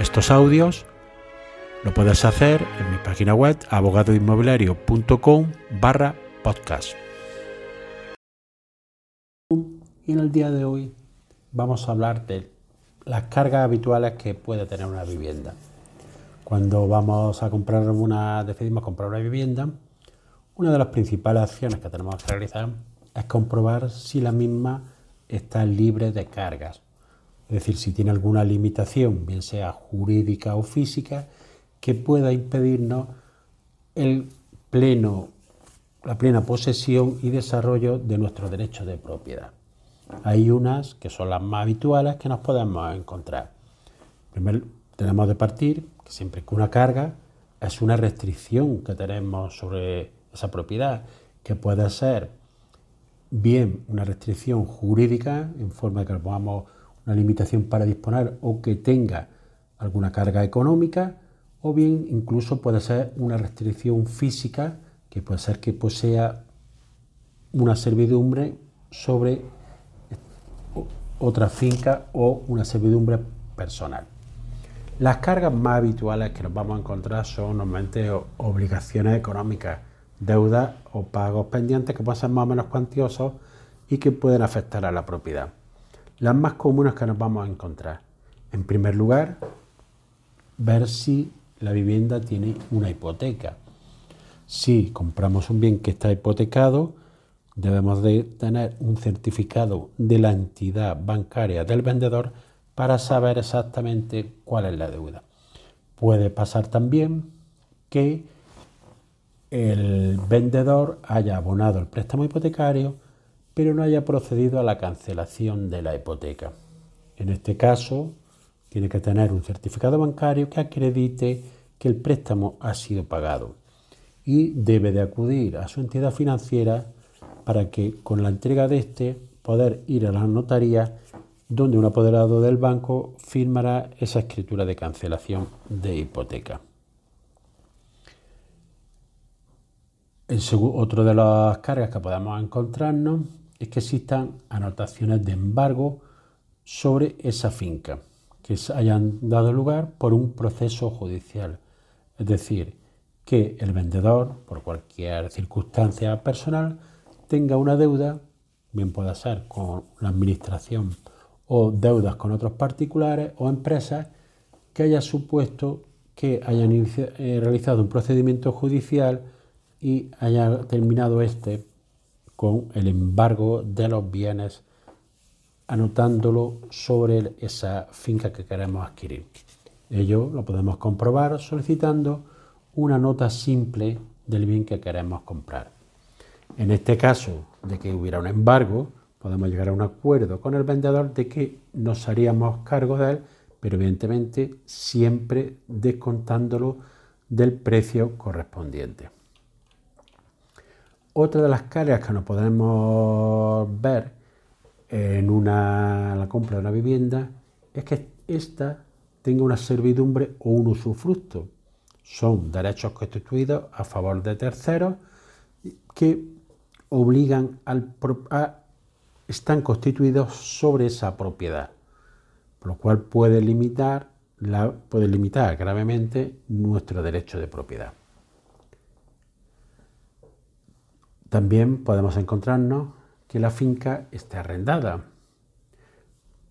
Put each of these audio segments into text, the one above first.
estos audios lo puedes hacer en mi página web abogadoinmobiliario.com barra podcast. Y en el día de hoy vamos a hablar de las cargas habituales que puede tener una vivienda. Cuando vamos a comprar una, decidimos comprar una vivienda, una de las principales acciones que tenemos que realizar es comprobar si la misma está libre de cargas es decir, si tiene alguna limitación, bien sea jurídica o física, que pueda impedirnos el pleno, la plena posesión y desarrollo de nuestro derecho de propiedad. Hay unas que son las más habituales que nos podemos encontrar. Primero, tenemos de partir que siempre que una carga es una restricción que tenemos sobre esa propiedad, que puede ser bien una restricción jurídica en forma de que podamos una limitación para disponer o que tenga alguna carga económica, o bien incluso puede ser una restricción física, que puede ser que posea una servidumbre sobre otra finca o una servidumbre personal. Las cargas más habituales que nos vamos a encontrar son normalmente obligaciones económicas, deudas o pagos pendientes que pueden ser más o menos cuantiosos y que pueden afectar a la propiedad. Las más comunes que nos vamos a encontrar. En primer lugar, ver si la vivienda tiene una hipoteca. Si compramos un bien que está hipotecado, debemos de tener un certificado de la entidad bancaria del vendedor para saber exactamente cuál es la deuda. Puede pasar también que el vendedor haya abonado el préstamo hipotecario pero no haya procedido a la cancelación de la hipoteca. En este caso, tiene que tener un certificado bancario que acredite que el préstamo ha sido pagado y debe de acudir a su entidad financiera para que con la entrega de este poder ir a la notaría donde un apoderado del banco firmará esa escritura de cancelación de hipoteca. otro de las cargas que podemos encontrarnos es que existan anotaciones de embargo sobre esa finca que hayan dado lugar por un proceso judicial. Es decir, que el vendedor, por cualquier circunstancia personal, tenga una deuda, bien pueda ser con la administración o deudas con otros particulares o empresas, que haya supuesto que hayan eh, realizado un procedimiento judicial y haya terminado este con el embargo de los bienes, anotándolo sobre esa finca que queremos adquirir. Ello lo podemos comprobar solicitando una nota simple del bien que queremos comprar. En este caso de que hubiera un embargo, podemos llegar a un acuerdo con el vendedor de que nos haríamos cargo de él, pero evidentemente siempre descontándolo del precio correspondiente. Otra de las cargas que nos podemos ver en una, la compra de una vivienda es que ésta tenga una servidumbre o un usufructo. Son derechos constituidos a favor de terceros que obligan al, a, están constituidos sobre esa propiedad, por lo cual puede limitar, puede limitar gravemente nuestro derecho de propiedad. También podemos encontrarnos que la finca esté arrendada.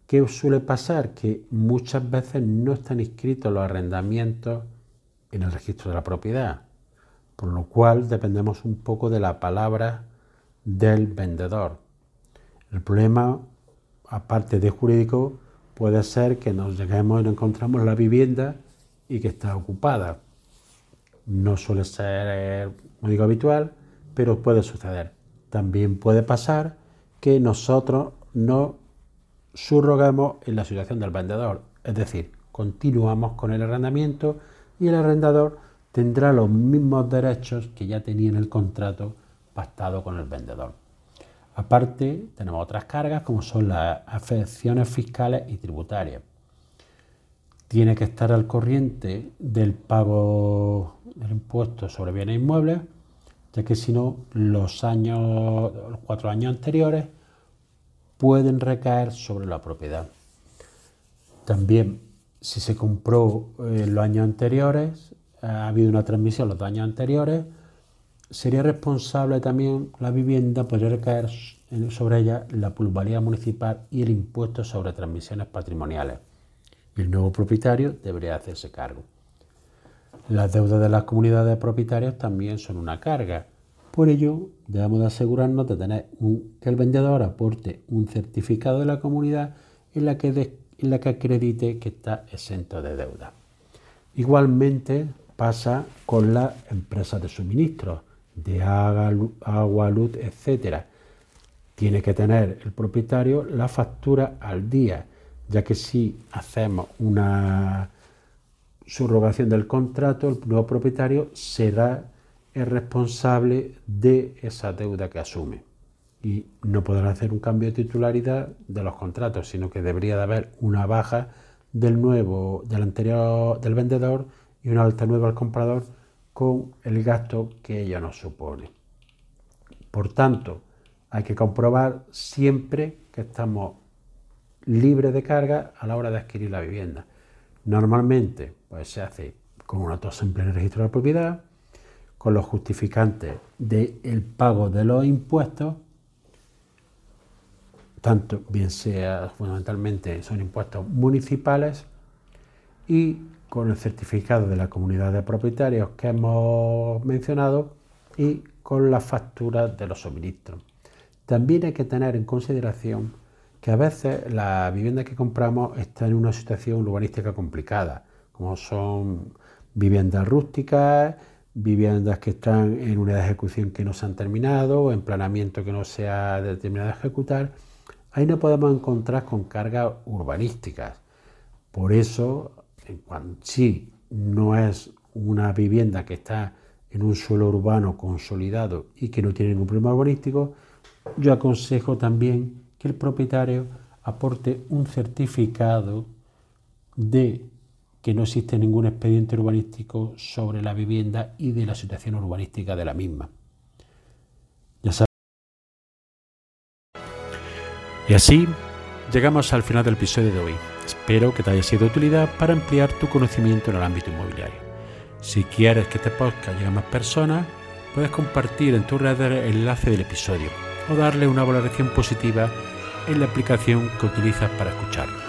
¿Qué suele pasar? Que muchas veces no están inscritos los arrendamientos en el registro de la propiedad, por lo cual dependemos un poco de la palabra del vendedor. El problema, aparte de jurídico, puede ser que nos lleguemos y no encontramos la vivienda y que está ocupada. No suele ser, como digo, habitual, pero puede suceder. También puede pasar que nosotros no subroguemos en la situación del vendedor, es decir, continuamos con el arrendamiento y el arrendador tendrá los mismos derechos que ya tenía en el contrato pactado con el vendedor. Aparte, tenemos otras cargas como son las afecciones fiscales y tributarias. Tiene que estar al corriente del pago del impuesto sobre bienes inmuebles, ya que si no, los años, los cuatro años anteriores pueden recaer sobre la propiedad. También, si se compró en los años anteriores, ha habido una transmisión los años anteriores, sería responsable también la vivienda, podría recaer sobre ella la plusvalía municipal y el impuesto sobre transmisiones patrimoniales. Y el nuevo propietario debería hacerse cargo. Las deudas de las comunidades propietarias también son una carga. Por ello, debemos de asegurarnos de tener que el vendedor aporte un certificado de la comunidad en la que, en la que acredite que está exento de deuda. Igualmente pasa con las empresas de suministro de agua, luz, etcétera. Tiene que tener el propietario la factura al día, ya que si hacemos una subrogación del contrato, el nuevo propietario será el responsable de esa deuda que asume. Y no podrá hacer un cambio de titularidad de los contratos, sino que debería de haber una baja del nuevo, del anterior, del vendedor y una alta nueva al comprador con el gasto que ella nos supone. Por tanto, hay que comprobar siempre que estamos libres de carga a la hora de adquirir la vivienda. Normalmente pues, se hace con una tasa en pleno registro de la propiedad, con los justificantes del pago de los impuestos, tanto bien sea fundamentalmente son impuestos municipales y con el certificado de la comunidad de propietarios que hemos mencionado y con la factura de los suministros. También hay que tener en consideración que a veces la vivienda que compramos está en una situación urbanística complicada, como son viviendas rústicas, viviendas que están en una ejecución que no se han terminado, en planeamiento que no se ha determinado ejecutar. Ahí no podemos encontrar con cargas urbanísticas. Por eso si no es una vivienda que está en un suelo urbano consolidado y que no tiene ningún problema urbanístico, yo aconsejo también que el propietario aporte un certificado de que no existe ningún expediente urbanístico sobre la vivienda y de la situación urbanística de la misma. Y así llegamos al final del episodio de hoy. Espero que te haya sido de utilidad para ampliar tu conocimiento en el ámbito inmobiliario. Si quieres que este podcast llegue a más personas, puedes compartir en tu red el enlace del episodio o darle una valoración positiva en la aplicación que utilizas para escucharlo.